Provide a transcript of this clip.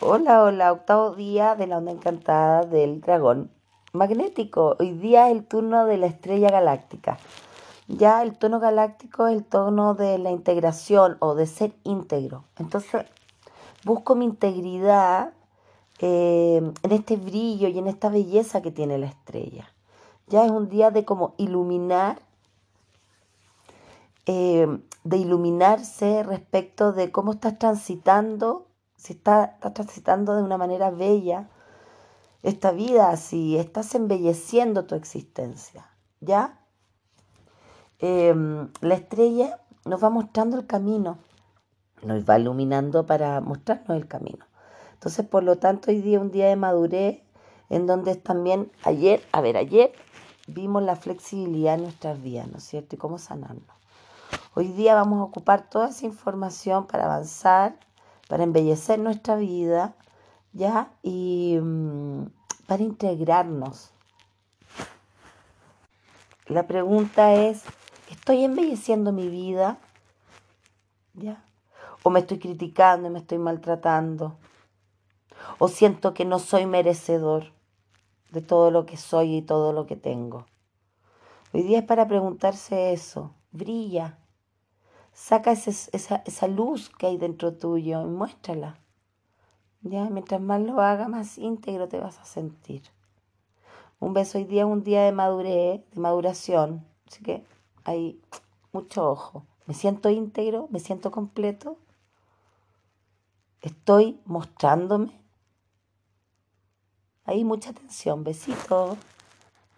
Hola, hola, octavo día de la onda encantada del dragón magnético. Hoy día es el turno de la estrella galáctica. Ya el tono galáctico es el tono de la integración o de ser íntegro. Entonces, busco mi integridad eh, en este brillo y en esta belleza que tiene la estrella. Ya es un día de como iluminar, eh, de iluminarse respecto de cómo estás transitando si estás, transitando de una manera bella esta vida, si estás embelleciendo tu existencia, ¿ya? Em, la estrella nos va mostrando el camino, nos va iluminando para mostrarnos el camino. Entonces, por lo tanto, hoy día es un día de madurez en donde también ayer, a ver, ayer vimos la flexibilidad en nuestras vidas, ¿no es cierto? Y cómo sanarnos. Hoy día vamos a ocupar toda esa información para avanzar para embellecer nuestra vida, ¿ya? Y mm, para integrarnos. La pregunta es, ¿estoy embelleciendo mi vida? ¿Ya? ¿O me estoy criticando y me estoy maltratando? ¿O siento que no soy merecedor de todo lo que soy y todo lo que tengo? Hoy día es para preguntarse eso. Brilla, Saca esa, esa luz que hay dentro tuyo y muéstrala. Ya, mientras más lo haga, más íntegro te vas a sentir. Un beso hoy día es un día de madurez, de maduración. Así que hay mucho ojo. Me siento íntegro, me siento completo. Estoy mostrándome. Hay mucha atención. Besitos.